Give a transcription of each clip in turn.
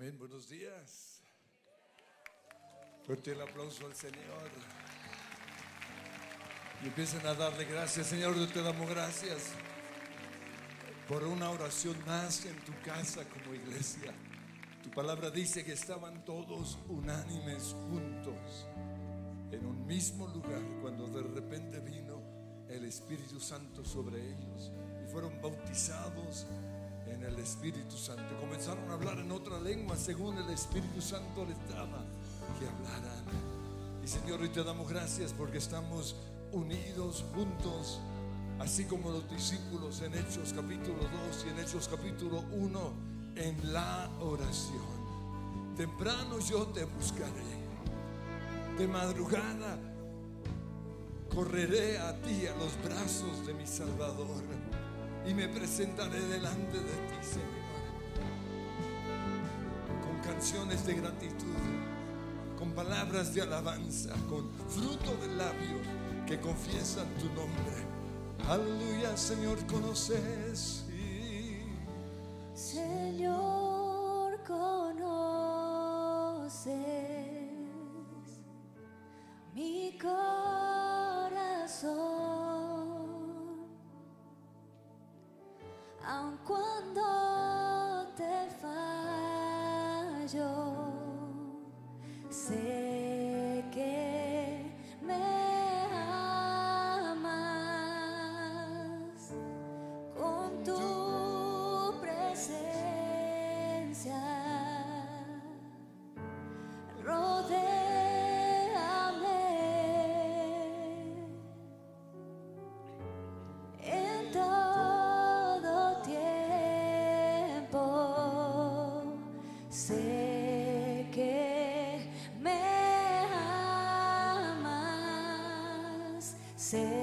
Amén, buenos días. Fuerte el aplauso al Señor. Y empiecen a darle gracias, Señor, yo te damos gracias por una oración más en tu casa como iglesia. Tu palabra dice que estaban todos unánimes juntos en un mismo lugar cuando de repente vino el Espíritu Santo sobre ellos y fueron bautizados en el Espíritu Santo. Comenzaron a hablar en otra lengua según el Espíritu Santo les daba que hablaran. Y Señor, hoy te damos gracias porque estamos unidos, juntos, así como los discípulos en Hechos capítulo 2 y en Hechos capítulo 1, en la oración. Temprano yo te buscaré. De madrugada correré a ti, a los brazos de mi Salvador y me presentaré delante de ti, Señor, con canciones de gratitud, con palabras de alabanza, con fruto del labio que confiesan tu nombre. Aleluya, Señor, conoces. Amas.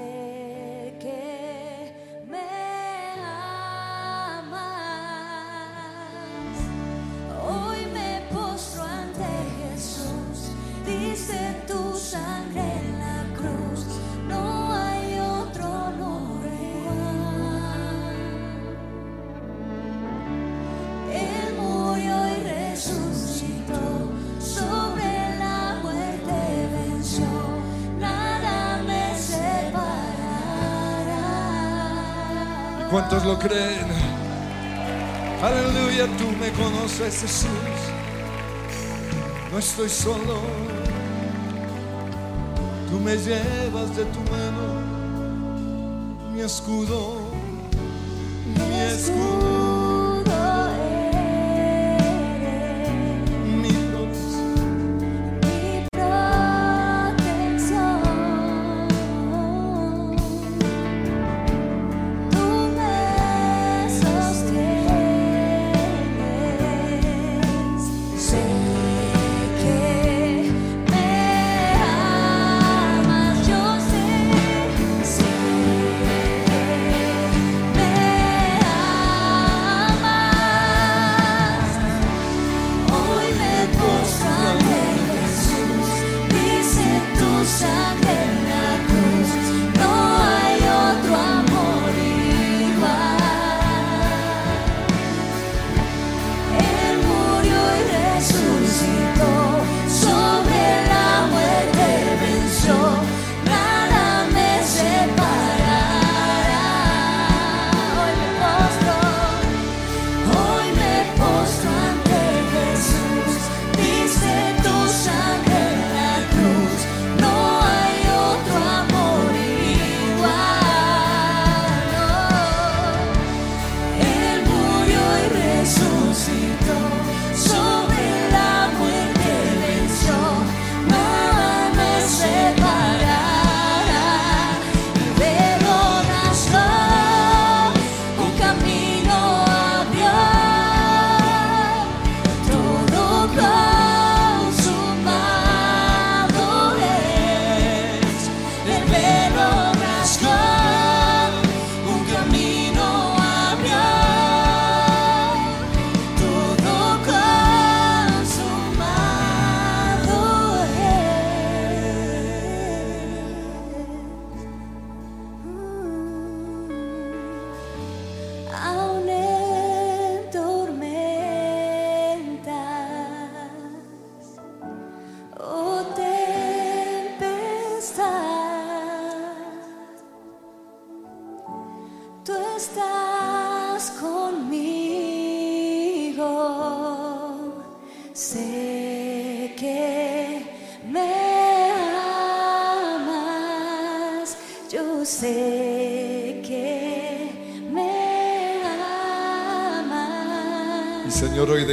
¿Cuántos lo creen? Aleluya, tú me conoces, Jesús. No estoy solo. Tú me llevas de tu mano, mi escudo,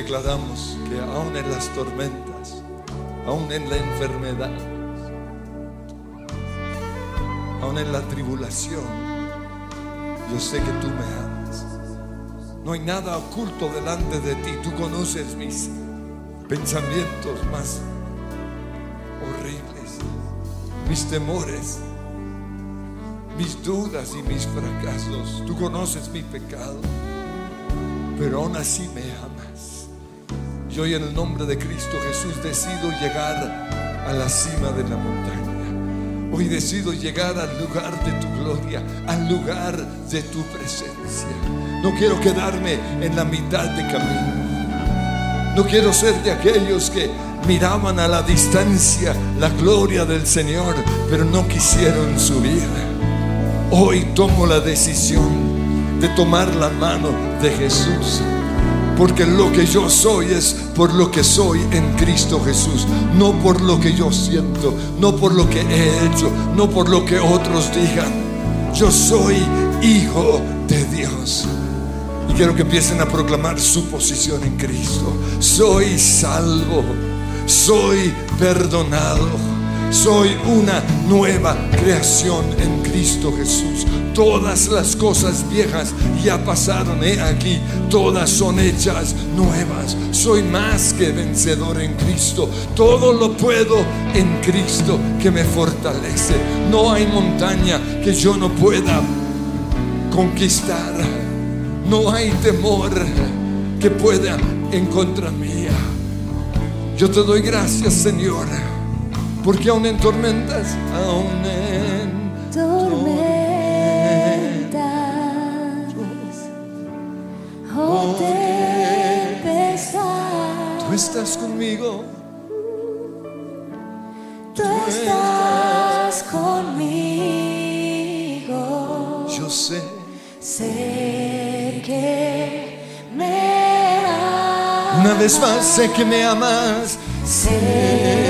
declaramos que aún en las tormentas, aún en la enfermedad, aún en la tribulación, yo sé que tú me amas. No hay nada oculto delante de ti. Tú conoces mis pensamientos más horribles, mis temores, mis dudas y mis fracasos. Tú conoces mi pecado, pero aún así me amas. Y hoy en el nombre de Cristo Jesús decido llegar a la cima de la montaña. Hoy decido llegar al lugar de tu gloria, al lugar de tu presencia. No quiero quedarme en la mitad de camino. No quiero ser de aquellos que miraban a la distancia la gloria del Señor, pero no quisieron subir. Hoy tomo la decisión de tomar la mano de Jesús. Porque lo que yo soy es por lo que soy en Cristo Jesús. No por lo que yo siento, no por lo que he hecho, no por lo que otros digan. Yo soy hijo de Dios. Y quiero que empiecen a proclamar su posición en Cristo. Soy salvo, soy perdonado, soy una nueva creación en Cristo Jesús. Todas las cosas viejas ya pasaron, aquí, todas son hechas nuevas. Soy más que vencedor en Cristo. Todo lo puedo en Cristo que me fortalece. No hay montaña que yo no pueda conquistar. No hay temor que pueda en contra mía. Yo te doy gracias, Señor, porque aún en tormentas, aún en tormentas o tempestad. tú estás conmigo. Tú estás conmigo. Yo sé, Sé que me amas. una vez más sé que me amas Sé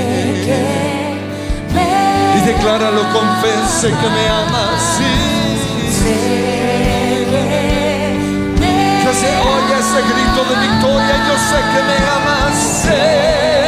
decláralo, confese que me amas. Sí, que se oye ese grito de victoria. Yo sé que me amas. Sé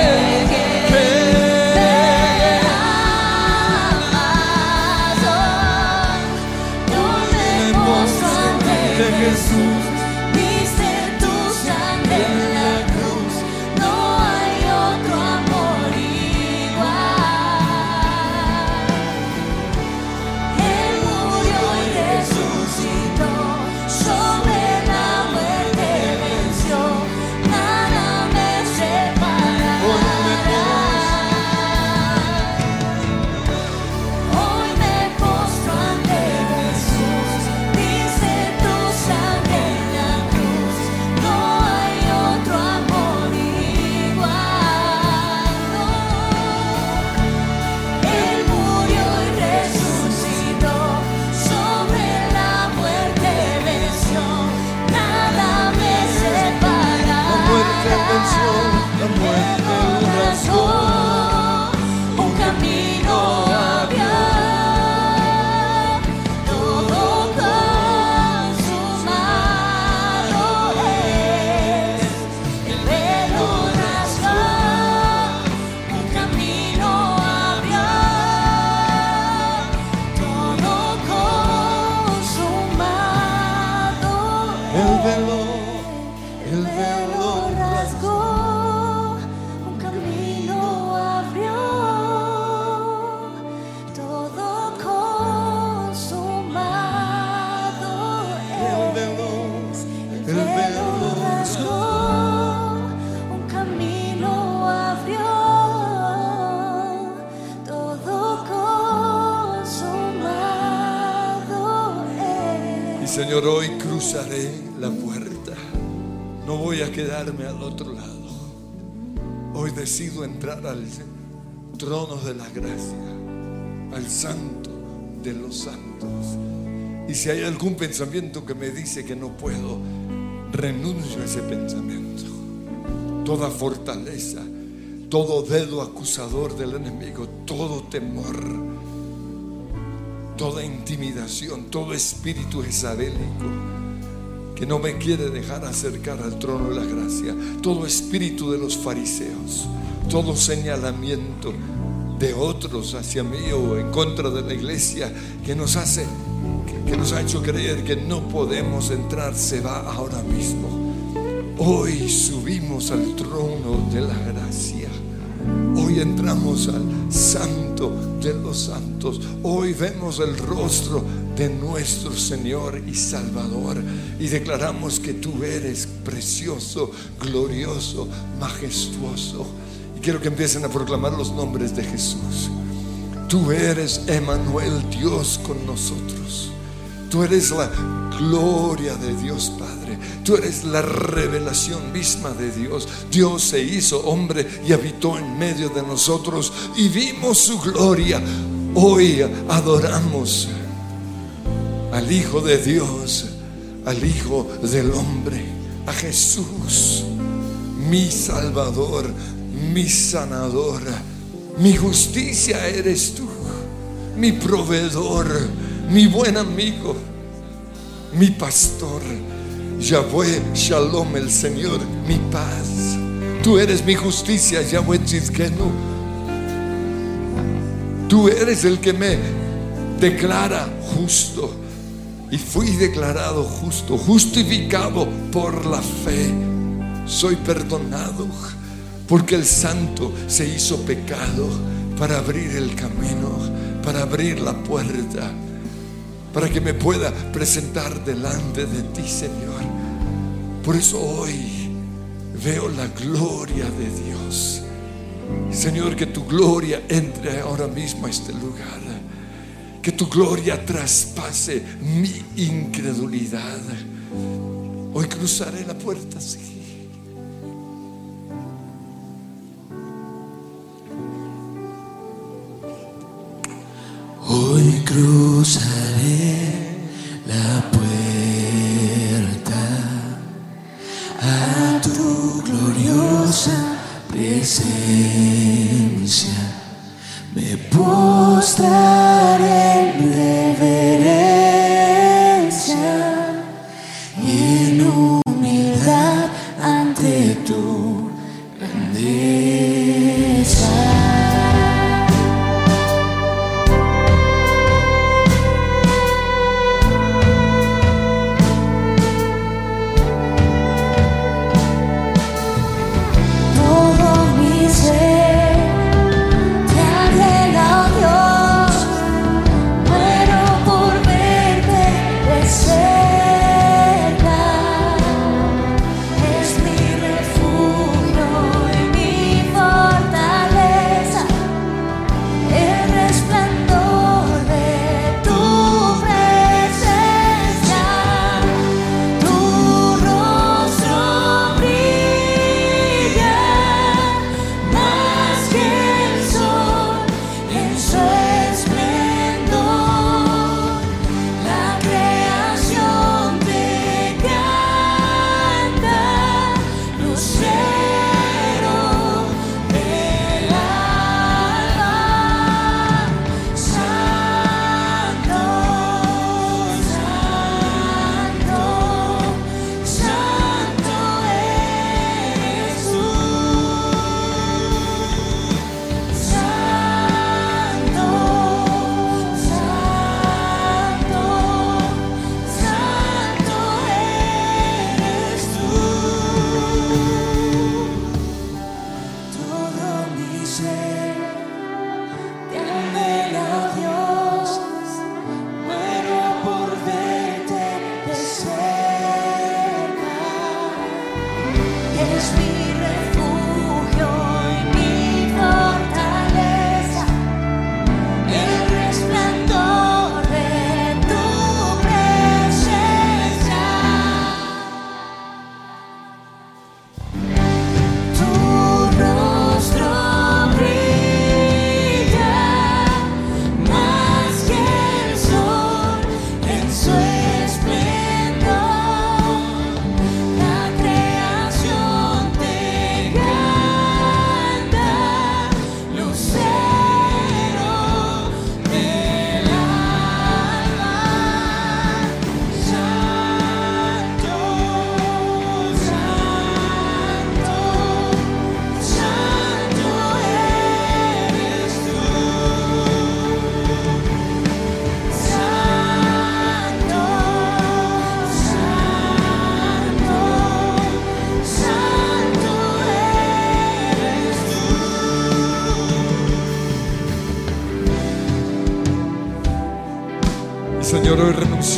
gracia, al santo de los santos. Y si hay algún pensamiento que me dice que no puedo, renuncio a ese pensamiento. Toda fortaleza, todo dedo acusador del enemigo, todo temor, toda intimidación, todo espíritu jezabélico que no me quiere dejar acercar al trono de la gracia, todo espíritu de los fariseos, todo señalamiento de otros hacia mí o en contra de la iglesia que nos hace que nos ha hecho creer que no podemos entrar se va ahora mismo. Hoy subimos al trono de la gracia. Hoy entramos al santo de los santos. Hoy vemos el rostro de nuestro Señor y Salvador y declaramos que tú eres precioso, glorioso, majestuoso. Quiero que empiecen a proclamar los nombres de Jesús. Tú eres Emanuel, Dios con nosotros. Tú eres la gloria de Dios Padre. Tú eres la revelación misma de Dios. Dios se hizo hombre y habitó en medio de nosotros y vimos su gloria. Hoy adoramos al Hijo de Dios, al Hijo del hombre, a Jesús, mi Salvador, mi sanador. Mi justicia eres tú, mi proveedor, mi buen amigo, mi pastor. Yahweh Shalom, el Señor, mi paz. Tú eres mi justicia, Yahweh Tzidkenu. Tú eres el que me declara justo. Y fui declarado justo, justificado por la fe. Soy perdonado porque el santo se hizo pecado para abrir el camino, para abrir la puerta, para que me pueda presentar delante de ti, Señor. Por eso hoy veo la gloria de Dios. Señor, que tu gloria entre ahora mismo a este lugar. Que tu gloria traspase mi incredulidad. Hoy cruzaré la puerta, sí. Cruzaré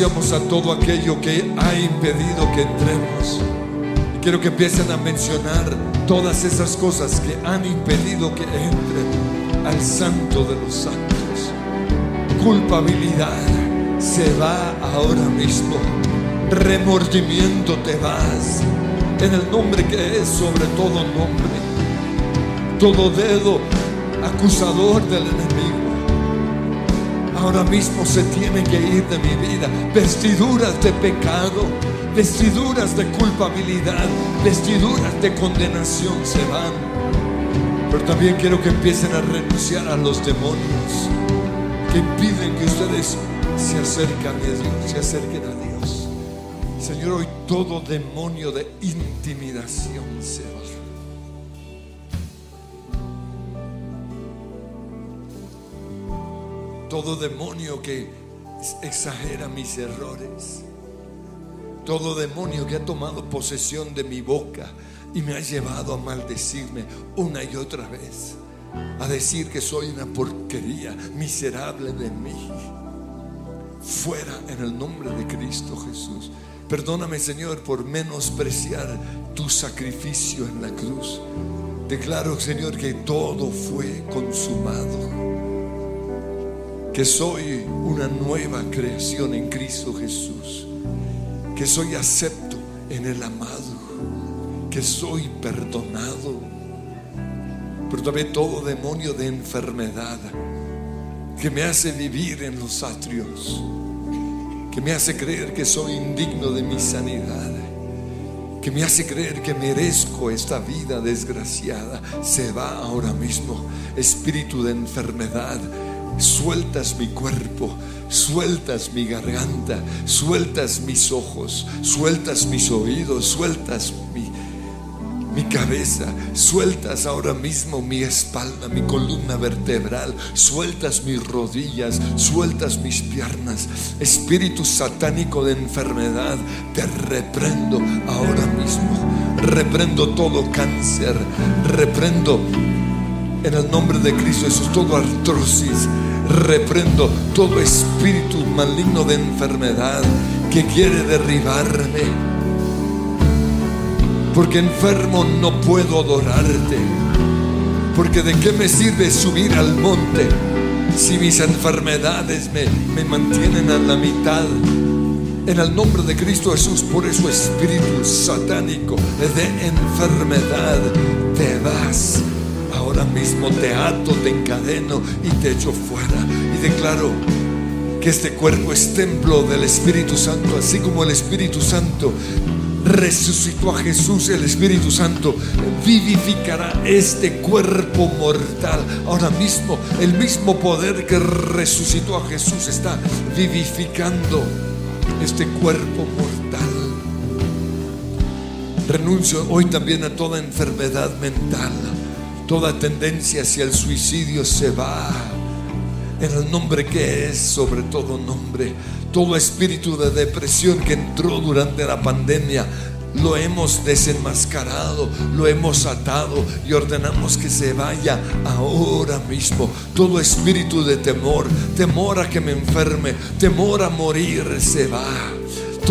renunciamos a todo aquello que ha impedido que entremos. Y quiero que empiecen a mencionar todas esas cosas que han impedido que entren al santo de los santos. Culpabilidad se va ahora mismo. Remordimiento te vas. En el nombre que es sobre todo nombre. Todo dedo acusador del enemigo ahora mismo se tiene que ir de mi vida. Vestiduras de pecado, vestiduras de culpabilidad, vestiduras de condenación se van. Pero también quiero que empiecen a renunciar a los demonios que impiden que ustedes se acerquen a Dios, se acerquen a Dios. Señor, hoy todo demonio de intimidación se va. Todo demonio que exagera mis errores, todo demonio que ha tomado posesión de mi boca y me ha llevado a maldecirme una y otra vez, a decir que soy una porquería miserable de mí. Fuera en el nombre de Cristo Jesús. Perdóname Señor por menospreciar tu sacrificio en la cruz. Declaro Señor que todo fue consumado que soy una nueva creación en Cristo Jesús, que soy acepto en el amado, que soy perdonado, pero también todo demonio de enfermedad que me hace vivir en los atrios, que me hace creer que soy indigno de mi sanidad, que me hace creer que merezco esta vida desgraciada, se va ahora mismo. Espíritu de enfermedad, sueltas mi cuerpo, sueltas mi garganta, sueltas mis ojos, sueltas mis oídos, sueltas mi, mi cabeza, sueltas ahora mismo mi espalda, mi columna vertebral, sueltas mis rodillas, sueltas mis piernas. Espíritu satánico de enfermedad, te reprendo ahora mismo. Reprendo todo cáncer, reprendo en el nombre de Cristo Jesús todo artrosis, reprendo todo espíritu maligno de enfermedad que quiere derribarme. Porque enfermo no puedo adorarte. Porque de qué me sirve subir al monte si mis enfermedades me, me mantienen a la mitad. En el nombre de Cristo Jesús, por eso espíritu satánico de enfermedad, te vas ahora mismo te ato, te encadeno y te echo fuera. Y declaro que este cuerpo es templo del Espíritu Santo, así como el Espíritu Santo resucitó a Jesús, el Espíritu Santo vivificará este cuerpo mortal. Ahora mismo, el mismo poder que resucitó a Jesús está vivificando este cuerpo mortal. Renuncio hoy también a toda enfermedad mental Toda tendencia hacia el suicidio se va en el nombre que es sobre todo nombre. Todo espíritu de depresión que entró durante la pandemia lo hemos desenmascarado, lo hemos atado y ordenamos que se vaya ahora mismo. Todo espíritu de temor, temor a que me enferme, temor a morir, se va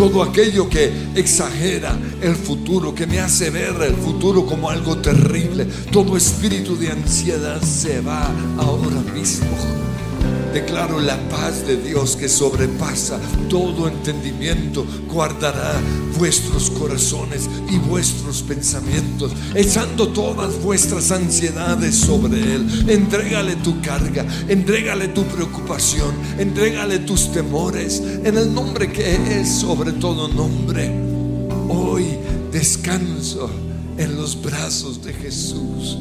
todo aquello que exagera el futuro, que me hace ver el futuro como algo terrible, todo espíritu de ansiedad se va ahora mismo. Declaro la paz de Dios que sobrepasa todo entendimiento, guardará vuestros corazones y vuestros pensamientos, echando todas vuestras ansiedades sobre Él. Entrégale tu carga, entrégale tu preocupación, entrégale tus temores en el nombre que es sobre todo nombre. Hoy descanso en los brazos de Jesús.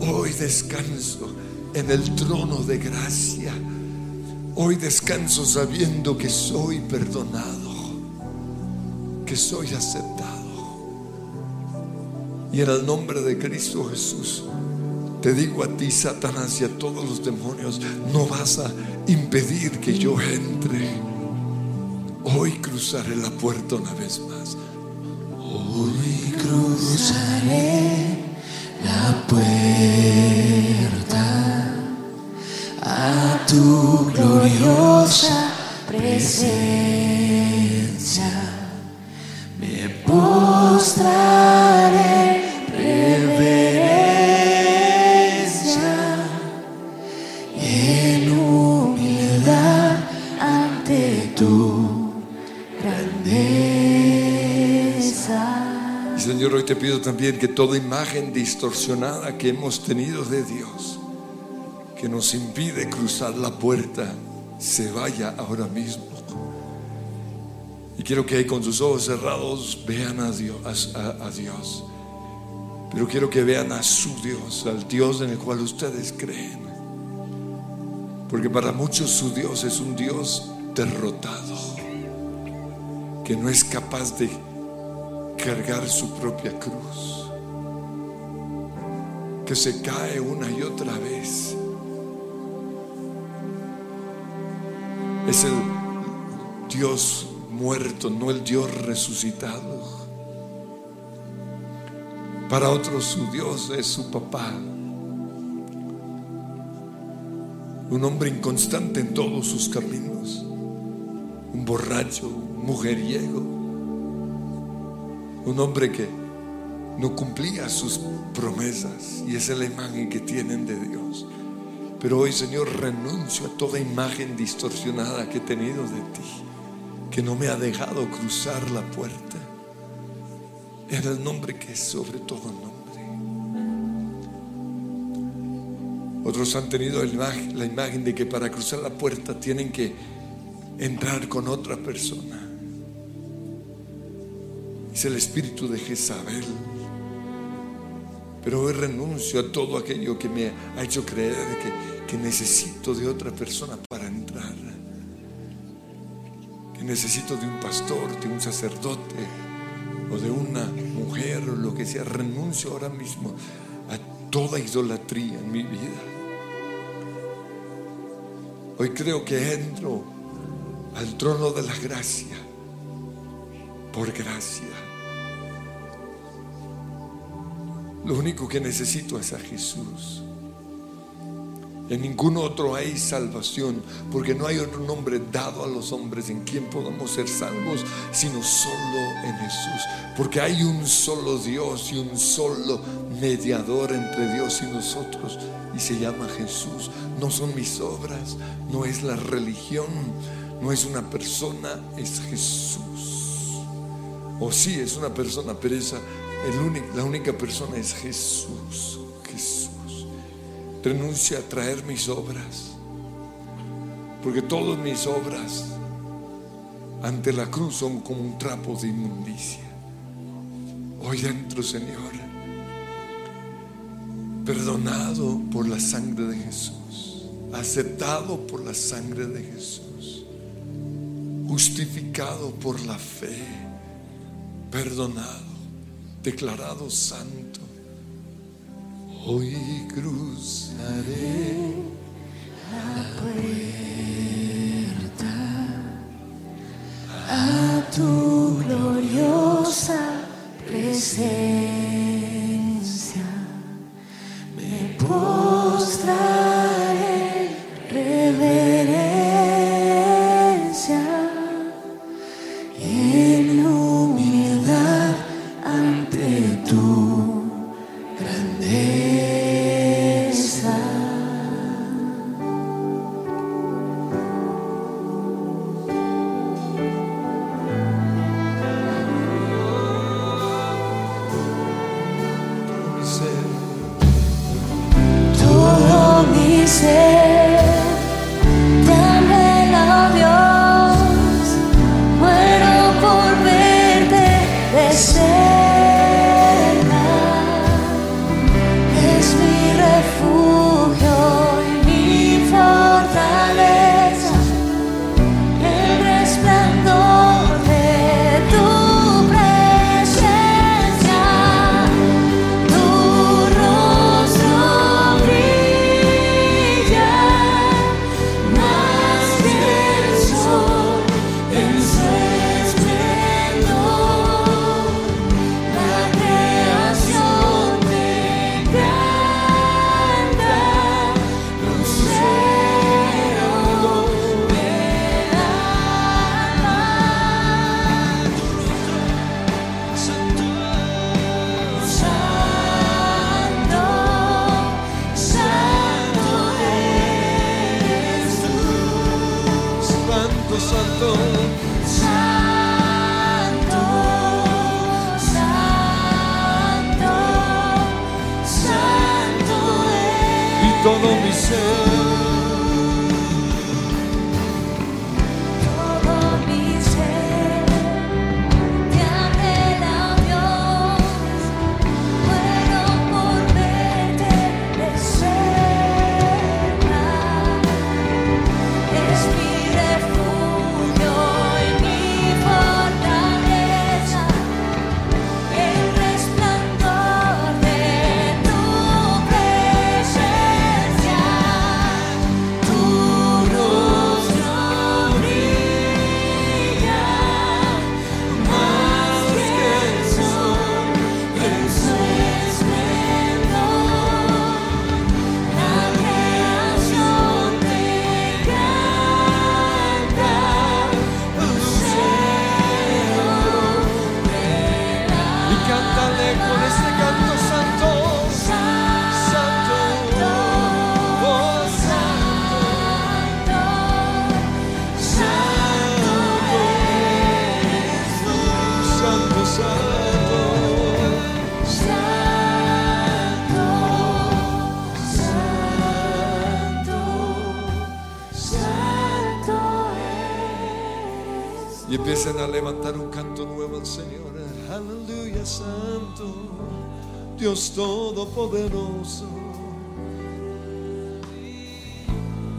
Hoy descanso en el trono de gracia. Hoy descanso sabiendo que soy perdonado, que soy aceptado. Y en el nombre de Cristo Jesús, te digo a ti, Satanás, y a todos los demonios, no vas a impedir que yo entre. Hoy cruzaré la puerta una vez más. Hoy cruzaré la puerta a tu gloriosa presencia. Me postraré te pido también que toda imagen distorsionada que hemos tenido de Dios, que nos impide cruzar la puerta, se vaya ahora mismo. Y quiero que con sus ojos cerrados vean a Dios, a- a Dios. Pero quiero que vean a su Dios, al Dios en el cual ustedes creen. Porque para muchos su Dios es un Dios derrotado, que no es capaz de cargar su propia cruz, que se cae una y otra vez. Es el Dios muerto, no el Dios resucitado. Para otros su Dios es su papá. Un hombre inconstante en todos sus caminos. Un borracho, un mujeriego. Un hombre que no cumplía sus promesas y esa es la imagen que tienen de Dios. Pero hoy, Señor, renuncio a toda imagen distorsionada que he tenido de ti, que no me ha dejado cruzar la puerta. En el nombre que es sobre todo nombre. Otros han tenido la imagen de que para cruzar la puerta tienen que entrar con otra persona. Es el espíritu de Jezabel. Pero hoy renuncio a todo aquello que me ha hecho creer que, que necesito de otra persona para entrar. Que necesito de un pastor, de un sacerdote o de una mujer o lo que sea. Renuncio ahora mismo a toda idolatría en mi vida. Hoy creo que entro al trono de la gracia por gracia. Lo único que necesito es a Jesús. En ningún otro hay salvación, porque no hay otro nombre dado a los hombres en quien podamos ser salvos, sino solo en Jesús. Porque hay un solo Dios y un solo mediador entre Dios y nosotros, y se llama Jesús. No son mis obras, no es la religión, no es una persona, es Jesús. O sí, es una persona, pero esa, la única persona es Jesús. Jesús. Renuncio a traer mis obras. Porque todas mis obras ante la cruz son como un trapo de inmundicia. Hoy dentro, Señor, perdonado por la sangre de Jesús, aceptado por la sangre de Jesús, justificado por la fe, perdonado, declarado santo. Hoy cruzaré a tu gloriosa presencia. Me postraré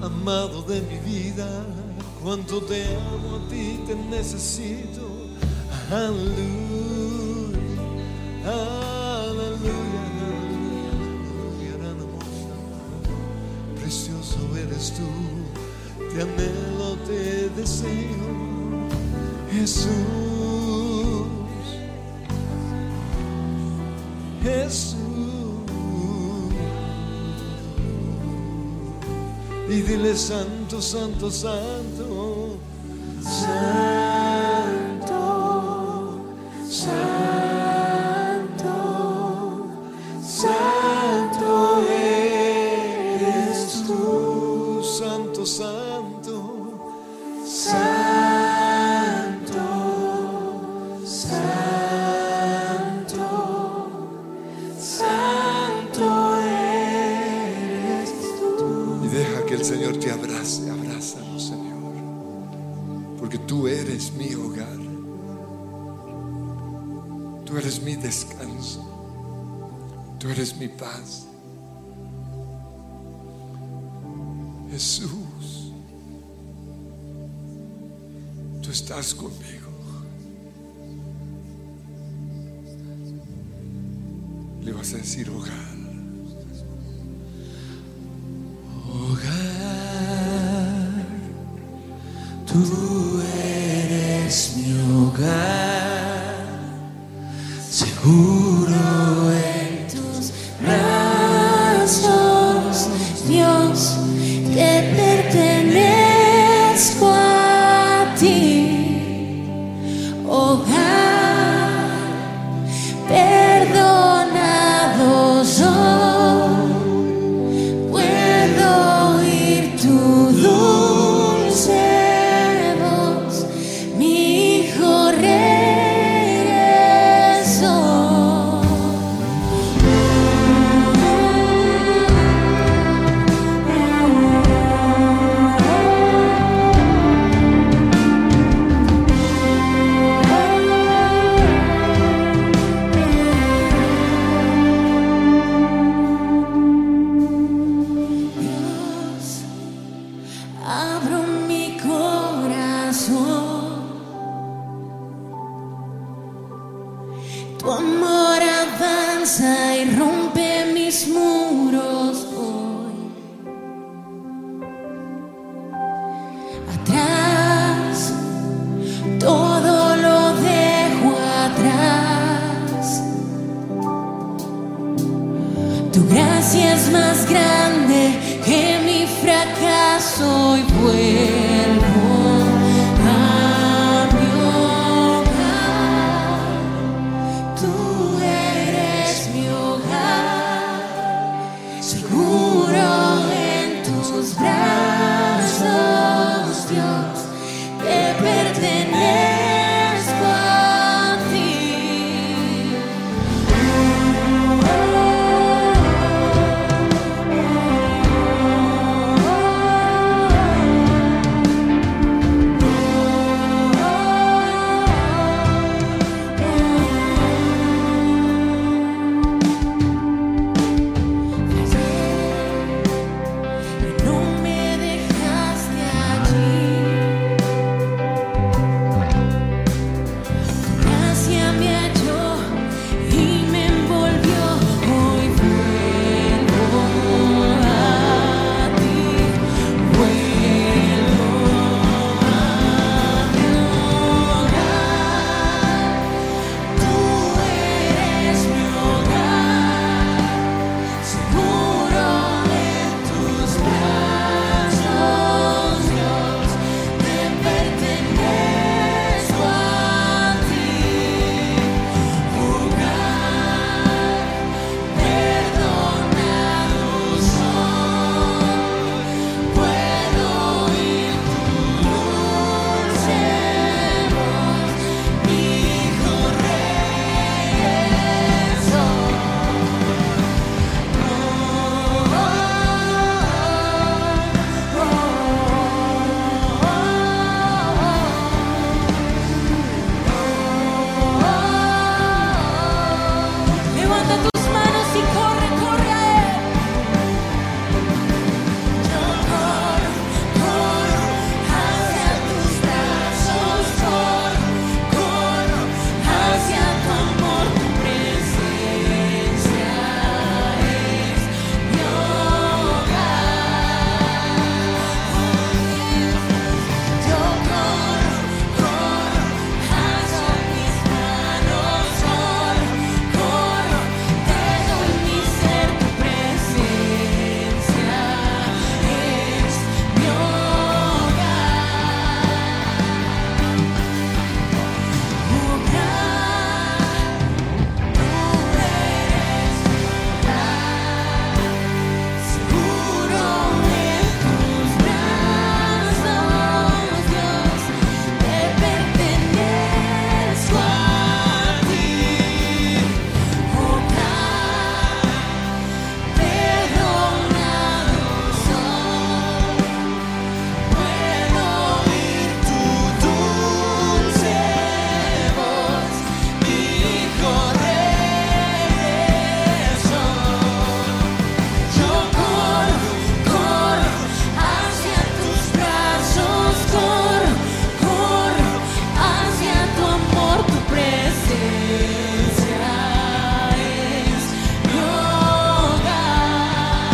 amado de mi vida, cuanto te amo a ti, te necesito. Aleluya, aleluya, aleluya, gran precioso eres tú, te anhelo, te deseo, Jesús. Jesús. y dile santo, santo, santo. estás conmigo. Le vas a decir hogar. Hogar. Tú.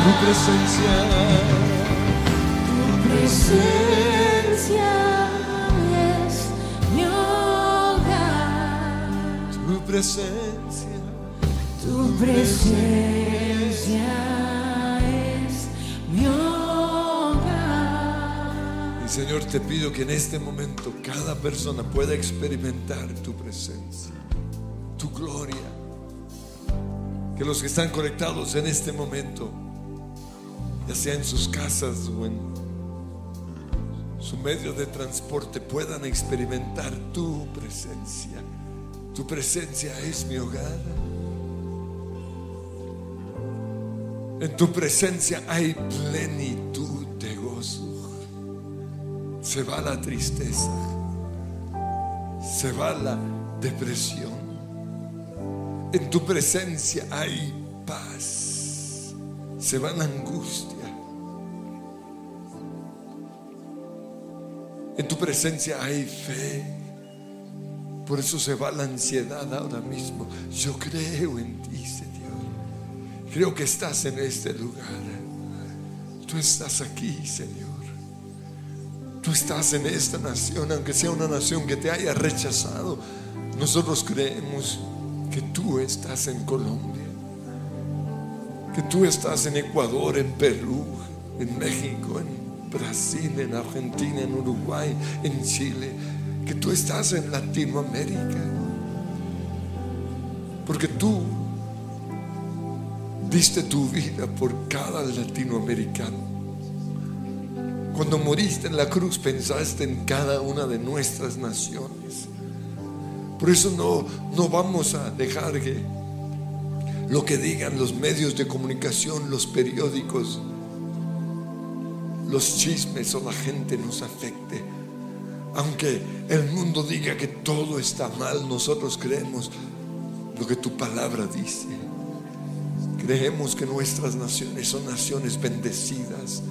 Tu presencia, Tu presencia es mi hogar. tu presencia. Tu presencia es mi hogar. Y Señor, te pido que en este momento cada persona pueda experimentar tu presencia, tu gloria. Que los que están conectados en este momento, ya sea en sus casas o en su medio de transporte, puedan experimentar tu presencia. Tu presencia es mi hogar. En tu presencia hay plenitud de gozo. Se va la tristeza. Se va la depresión. En tu presencia hay paz. Se va la angustia. En tu presencia hay fe. Por eso se va la ansiedad ahora mismo. Yo creo en ti, Señor. Creo que estás en este lugar. Tú estás aquí, Señor. Tú estás en esta nación, aunque sea una nación que te haya rechazado. Nosotros creemos que tú estás en Colombia, que tú estás en Ecuador, en Perú, en México, en Brasil, en Argentina, en Uruguay, en Chile, que tú estás en Latinoamérica. Porque tú diste tu vida por cada latinoamericano. Cuando moriste en la cruz pensaste en cada una de nuestras naciones. Por eso no, no vamos a dejar que lo que digan los medios de comunicación, los periódicos, los chismes o la gente nos afecte. Aunque el mundo diga que todo está mal, nosotros creemos lo que tu palabra dice. Creemos que nuestras naciones son naciones bendecidas.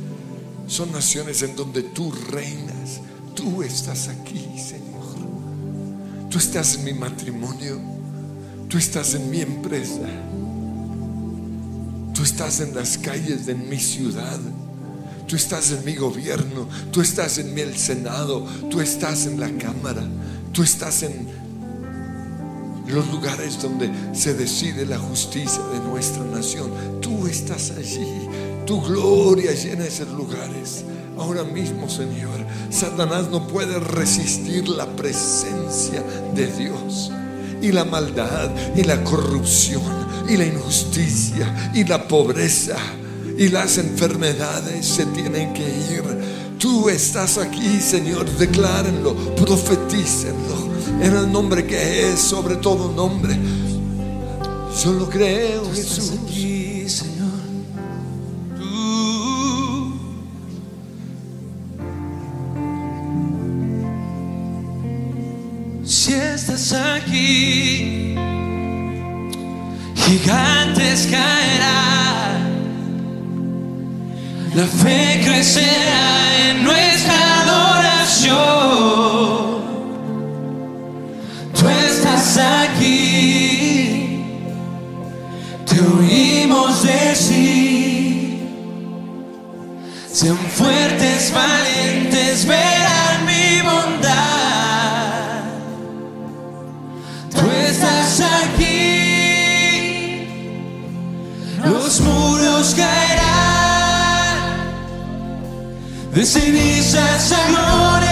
Son naciones en donde tú reinas. Tú estás aquí, Señor. Tú estás en mi matrimonio. Tú estás en mi empresa. Tú estás en las calles de mi ciudad. Tú estás en mi gobierno. Tú estás en el Senado. Tú estás en la Cámara. Tú estás en los lugares donde se decide la justicia de nuestra nación. Tú estás allí. Tu gloria llena esos lugares. Ahora mismo, Señor, Satanás no puede resistir la presencia de Dios. Y la maldad, y la corrupción, y la injusticia, y la pobreza, y las enfermedades se tienen que ir. Tú estás aquí, Señor, declárenlo, profetícenlo, en el nombre que es sobre todo nombre. Yo lo creo, Estás Jesús. aquí, Señor. Tú. Si estás aquí, gigantes caerán. La fe crecerá en nuestra adoración. Tú estás aquí. Te oímos decir, sean fuertes, valientes, verán mi bondad. Los muros caerán, de cenizas a gloria,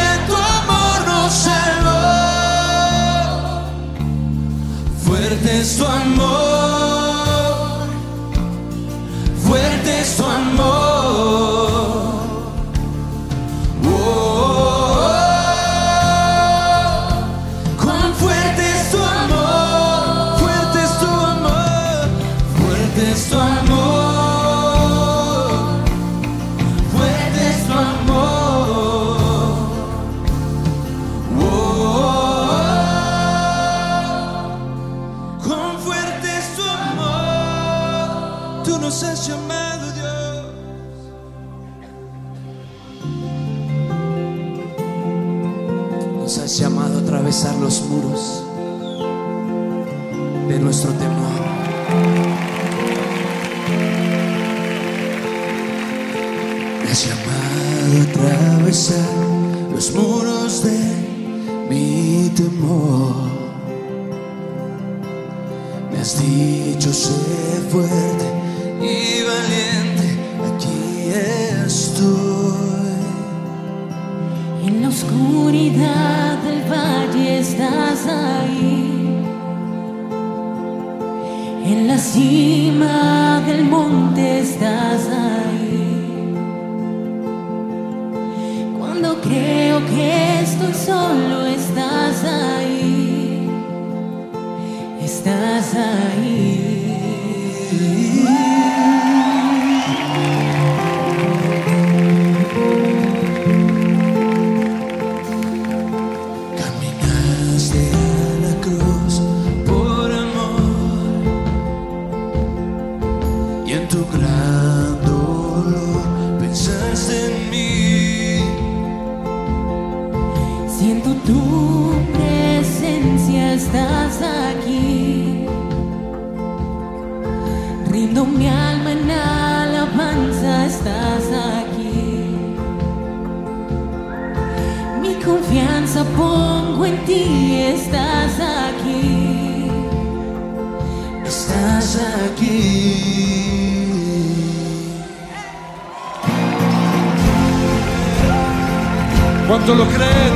¿Cuánto lo creen?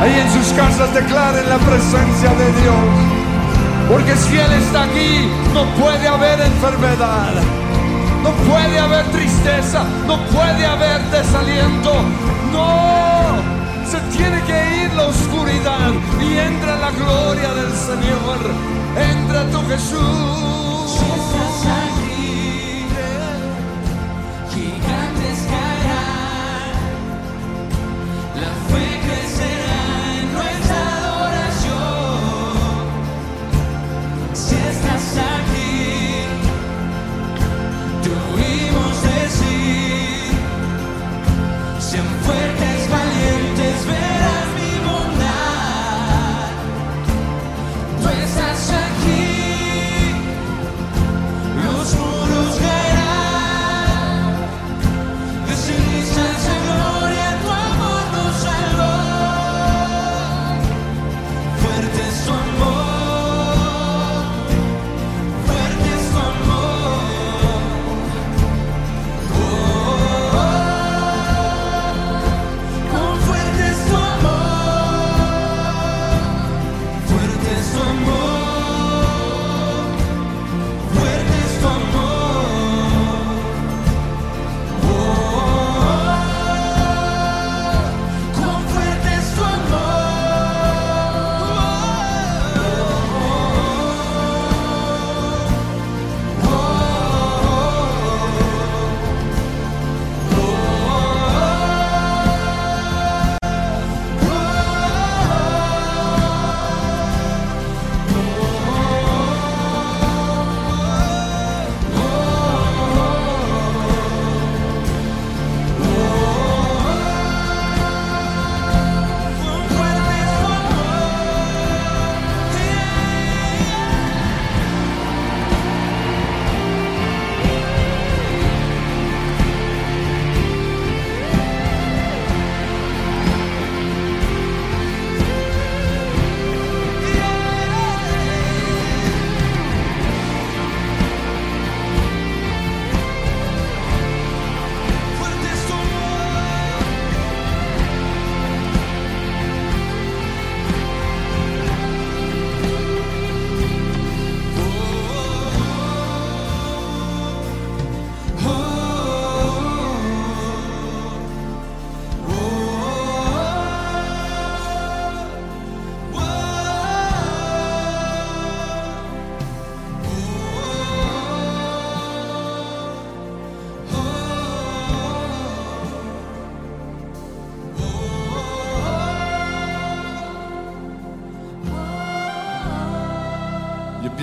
Ahí en sus casas declaren la presencia de Dios. Porque si Él está aquí, no puede haber enfermedad. No puede haber tristeza. No puede haber desaliento. No. Se tiene que ir la oscuridad y entra la gloria del Señor. Entra tu Jesús.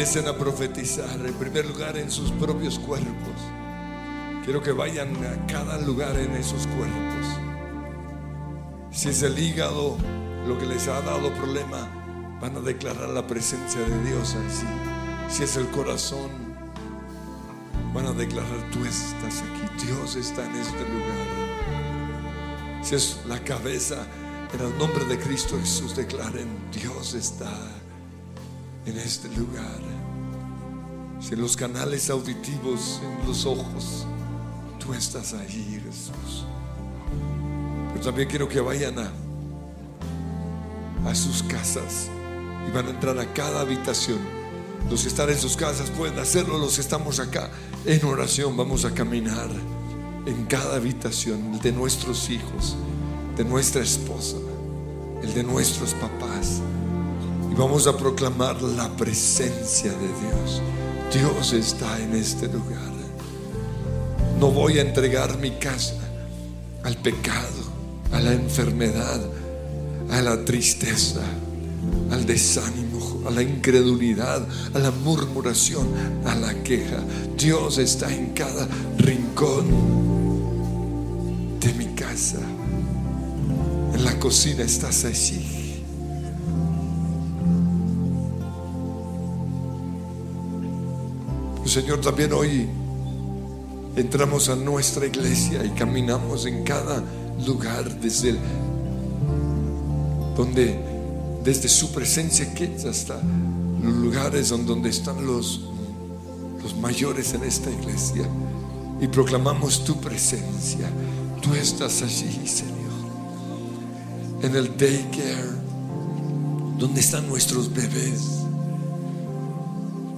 Empiecen a profetizar, en primer lugar en sus propios cuerpos. Quiero que vayan a cada lugar en esos cuerpos. Si es el hígado lo que les ha dado problema, van a declarar la presencia de Dios así. Si es el corazón, van a declarar, tú estás aquí, Dios está en este lugar. Si es la cabeza, en el nombre de Cristo Jesús declaren, Dios está en este lugar. En los canales auditivos, en los ojos, tú estás allí, Jesús. Pero también quiero que vayan a, a sus casas y van a entrar a cada habitación. Los que están en sus casas pueden hacerlo, los que estamos acá en oración vamos a caminar en cada habitación, el de nuestros hijos, de nuestra esposa, el de nuestros papás. Y vamos a proclamar la presencia de Dios. Dios está en este lugar. No voy a entregar mi casa al pecado, a la enfermedad, a la tristeza, al desánimo, a la incredulidad, a la murmuración, a la queja. Dios está en cada rincón de mi casa. En la cocina estás allí. Señor, también hoy entramos a nuestra iglesia y caminamos en cada lugar desde donde desde su presencia hasta los lugares donde están los, los mayores en esta iglesia y proclamamos tu presencia. Tú estás allí, Señor. En el daycare, donde están nuestros bebés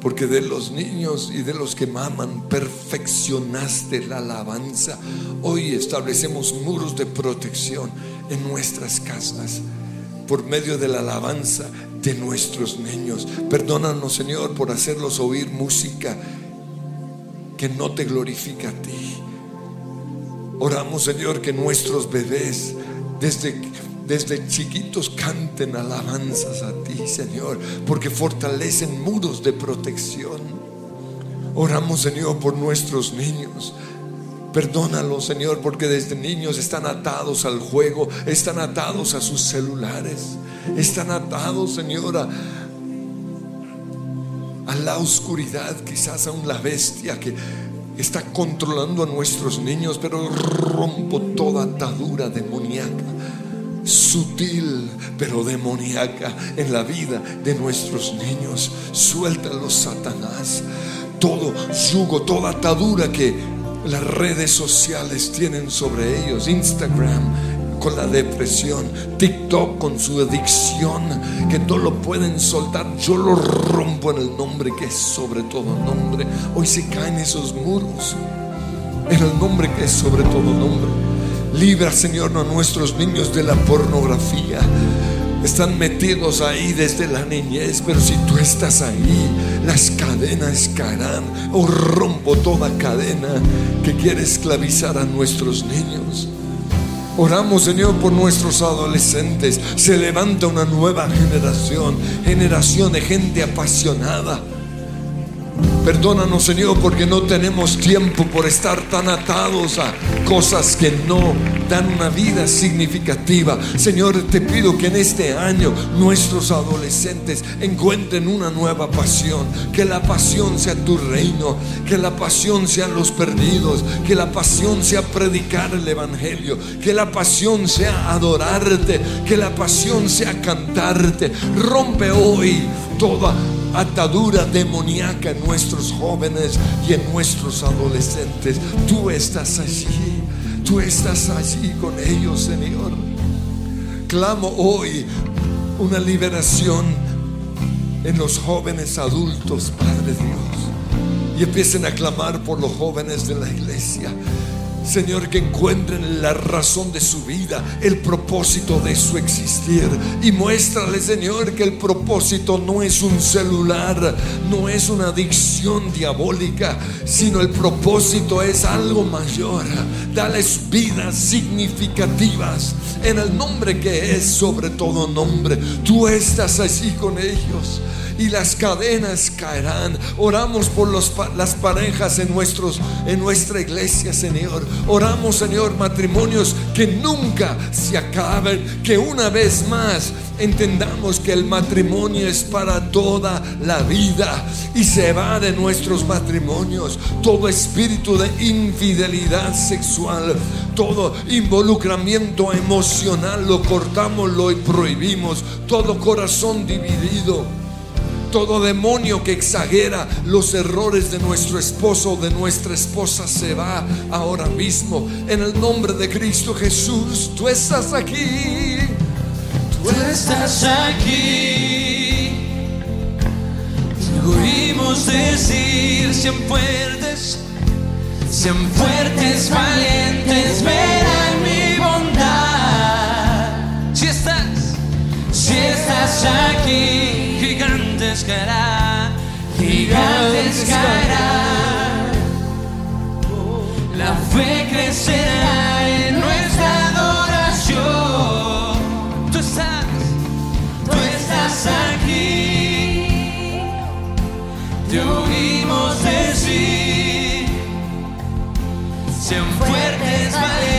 porque de los niños y de los que maman perfeccionaste la alabanza. Hoy establecemos muros de protección en nuestras casas por medio de la alabanza de nuestros niños. Perdónanos, Señor, por hacerlos oír música que no te glorifica a ti. Oramos, Señor, que nuestros bebés, desde desde chiquitos canten alabanzas a ti, Señor, porque fortalecen muros de protección. Oramos, Señor, por nuestros niños. Perdónalos, Señor, porque desde niños están atados al juego, están atados a sus celulares, están atados, Señor, a, a la oscuridad, quizás aún la bestia que está controlando a nuestros niños, pero rompo toda atadura demoníaca sutil pero demoníaca en la vida de nuestros niños. Suéltalos, Satanás. Todo yugo, toda atadura que las redes sociales tienen sobre ellos. Instagram con la depresión, TikTok con su adicción, que no lo pueden soltar. Yo lo rompo en el nombre que es sobre todo nombre. Hoy se caen esos muros en el nombre que es sobre todo nombre. Libra, Señor, a nuestros niños de la pornografía. Están metidos ahí desde la niñez, pero si tú estás ahí, las cadenas caerán. O rompo toda cadena que quiere esclavizar a nuestros niños. Oramos, Señor, por nuestros adolescentes. Se levanta una nueva generación, generación de gente apasionada Perdónanos, Señor, porque no tenemos tiempo por estar tan atados a cosas que no dan una vida significativa. Señor, te pido que en este año nuestros adolescentes encuentren una nueva pasión. Que la pasión sea tu reino, que la pasión sean los perdidos, que la pasión sea predicar el Evangelio, que la pasión sea adorarte, que la pasión sea cantarte. Rompe hoy toda atadura demoníaca en nuestros jóvenes y en nuestros adolescentes. Tú estás allí, tú estás allí con ellos, Señor. Clamo hoy una liberación en los jóvenes adultos, Padre Dios. Y empiecen a clamar por los jóvenes de la iglesia. Señor, que encuentren la razón de su vida, el propósito de su existir. Y muéstrale, Señor, que el propósito no es un celular, no es una adicción diabólica, sino el propósito es algo mayor. Dales vidas significativas en el nombre que es sobre todo nombre. Tú estás allí con ellos y las cadenas caerán. Oramos por las parejas en, nuestros, en nuestra iglesia, Señor. Oramos, Señor, matrimonios que nunca se acaben, que una vez más entendamos que el matrimonio es para toda la vida y se va de nuestros matrimonios todo espíritu de infidelidad sexual, todo involucramiento emocional, lo cortamos, lo prohibimos, todo corazón dividido. Todo demonio que exagera los errores de nuestro esposo o de nuestra esposa se va ahora mismo. En el nombre de Cristo Jesús, tú estás aquí. Tú estás aquí. Te oímos decir, sean fuertes, sean fuertes, valientes, verán mi bondad. Estás aquí, gigantes caerán, gigantes caerán. La fe crecerá en nuestra adoración. Tú estás, tú estás aquí. Te oímos decir, sean fuertes, valientes,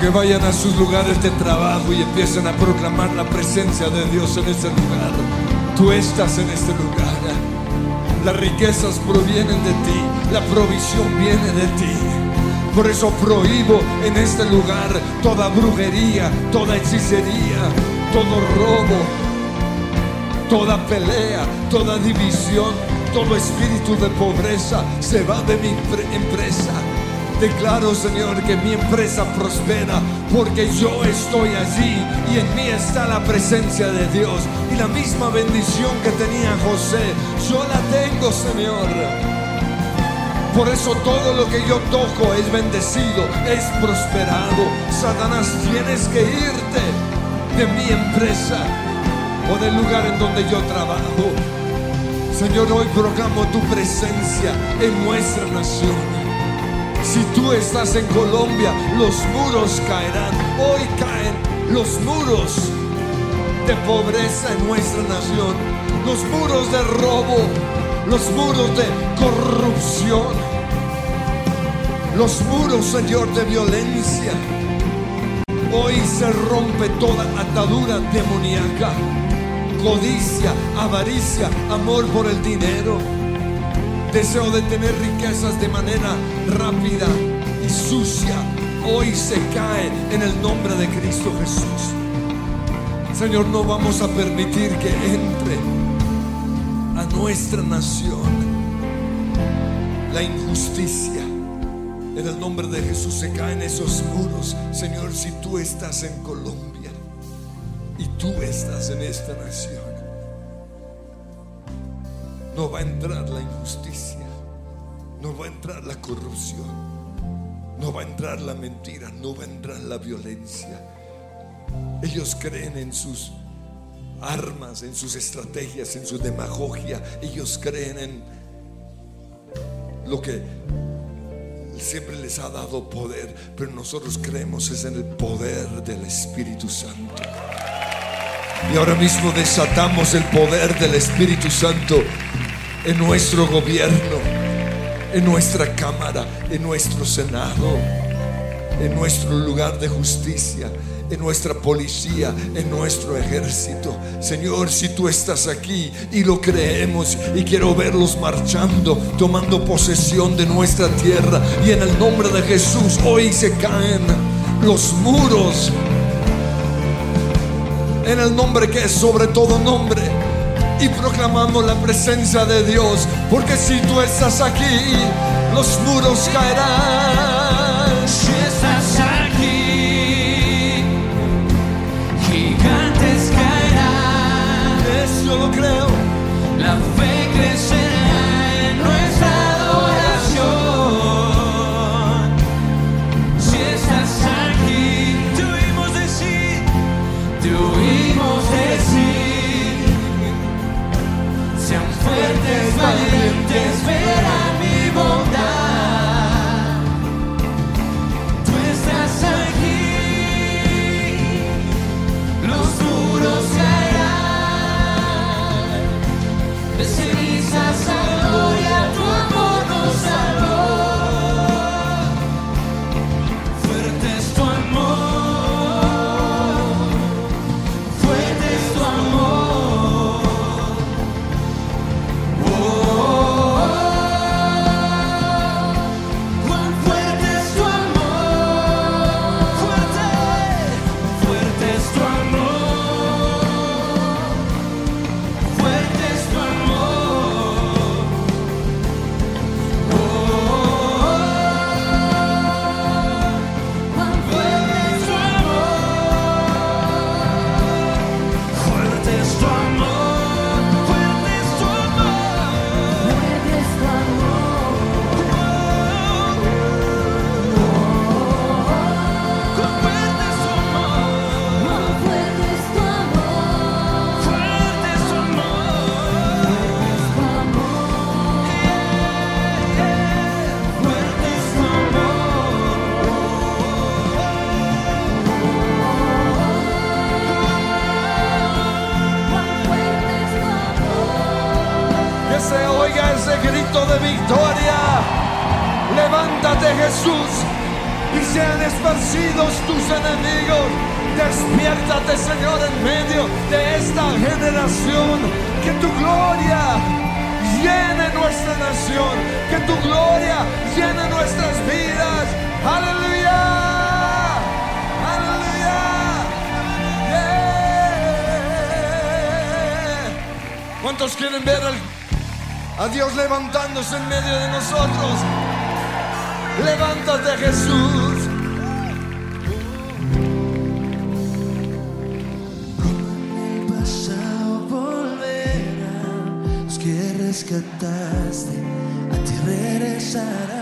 Que vayan a sus lugares de trabajo y empiecen a proclamar la presencia de Dios en este lugar. Tú estás en este lugar. Las riquezas provienen de ti, la provisión viene de ti. Por eso prohíbo en este lugar toda brujería, toda hechicería, todo robo, toda pelea, toda división, todo espíritu de pobreza se va de mi empre- empresa. Declaro, Señor, que mi empresa prospera porque yo estoy allí y en mí está la presencia de Dios. Y la misma bendición que tenía José, yo la tengo, Señor. Por eso todo lo que yo toco es bendecido, es prosperado. Satanás, tienes que irte de mi empresa o del lugar en donde yo trabajo. Señor, hoy proclamo tu presencia en nuestra nación. Si tú estás en Colombia, los muros caerán. Hoy caen los muros de pobreza en nuestra nación. Los muros de robo, los muros de corrupción. Los muros, Señor, de violencia. Hoy se rompe toda atadura demoníaca, codicia, avaricia, amor por el dinero, deseo de tener riquezas de manera rápida y sucia. Hoy se cae en el nombre de Cristo Jesús. Señor, no vamos a permitir que entre a nuestra nación la injusticia. En el nombre de Jesús se caen esos muros. Señor, si tú estás en Colombia y tú estás en esta nación, no va a entrar la injusticia, no va a entrar la corrupción, no va a entrar la mentira, no va a entrar la violencia. Ellos creen en sus armas, en sus estrategias, en su demagogia. Ellos creen en lo que siempre les ha dado poder, pero nosotros creemos es en el poder del Espíritu Santo. Y ahora mismo desatamos el poder del Espíritu Santo en nuestro gobierno, en nuestra Cámara, en nuestro Senado, en nuestro lugar de justicia, en nuestra policía, en nuestro ejército. Señor, si tú estás aquí y lo creemos y quiero verlos marchando, tomando posesión de nuestra tierra. Y en el nombre de Jesús hoy se caen los muros. En el nombre que es sobre todo nombre. Y proclamamos la presencia de Dios. Porque si tú estás aquí, los muros caerán. Señor en medio de esta generación. Que tu gloria llene nuestra nación. Que tu gloria llene nuestras vidas. Aleluya. Aleluya. ¿Cuántos quieren ver a Dios levantándose en medio de nosotros. Levántate Jesús. Rescataste a ti regresarán,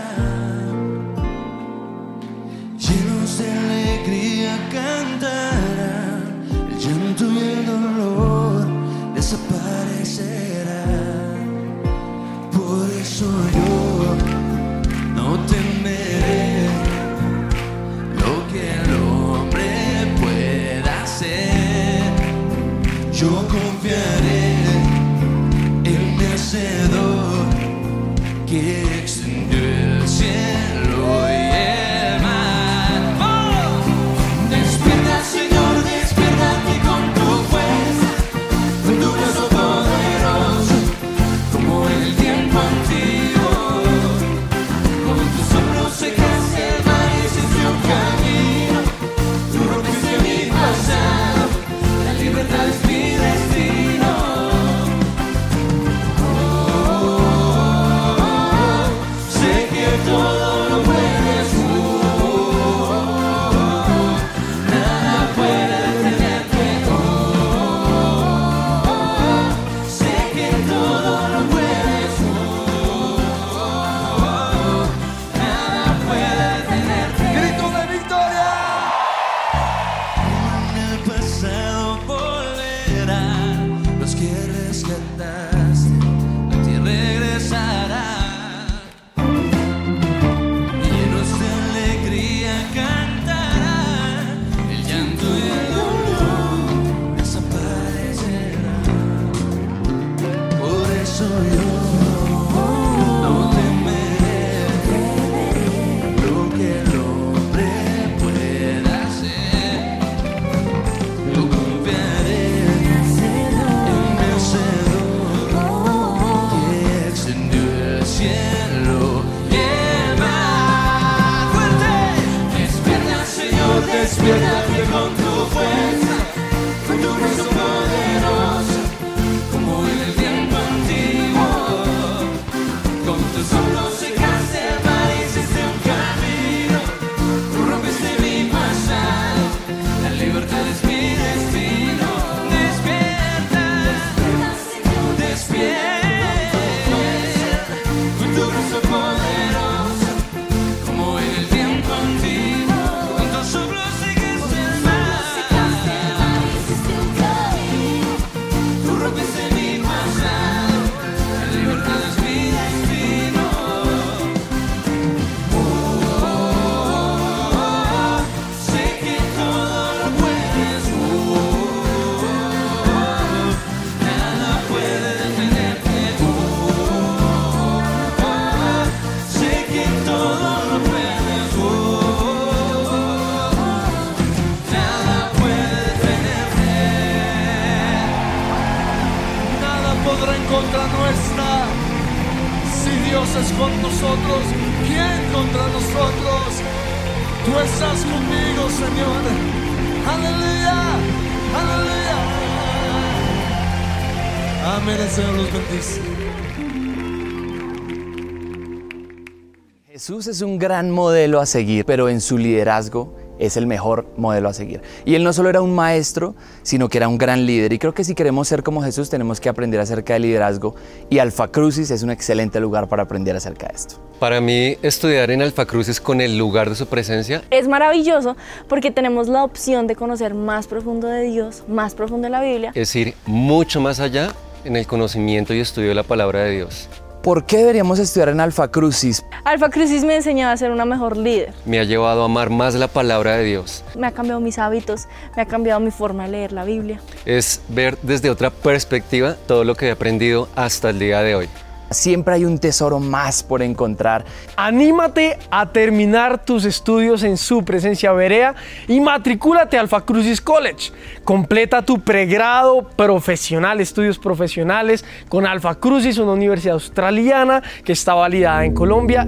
contra nosotros? Tú estás conmigo, Señor. Aleluya, aleluya. Amén, el Señor los bendice. Jesús es un gran modelo a seguir, pero en su liderazgo es el mejor modelo a seguir. Y él no solo era un maestro, sino que era un gran líder. Y creo que si queremos ser como Jesús tenemos que aprender acerca de liderazgo. Y Alfa Crucis es un excelente lugar para aprender acerca de esto. Para mí, estudiar en Alfa Crucis con el lugar de su presencia Es maravilloso porque tenemos la opción de conocer más profundo de Dios, más profundo de la Biblia. es ir mucho más allá en el conocimiento y estudio de la palabra de Dios. ¿Por qué deberíamos estudiar en Alfa Crucis? Alfa Crucis me enseñó a ser una mejor líder. Me ha llevado a amar más la palabra de Dios. Me ha cambiado mis hábitos, me ha cambiado mi forma de leer la Biblia. Es ver desde otra perspectiva todo lo que he aprendido hasta el día de hoy. Siempre hay un tesoro más por encontrar. Anímate a terminar tus estudios en su presencia Berea y matricúlate a Alpha Crucis College. Completa tu pregrado profesional, estudios profesionales con Alpha Crucis, una universidad australiana que está validada en Colombia.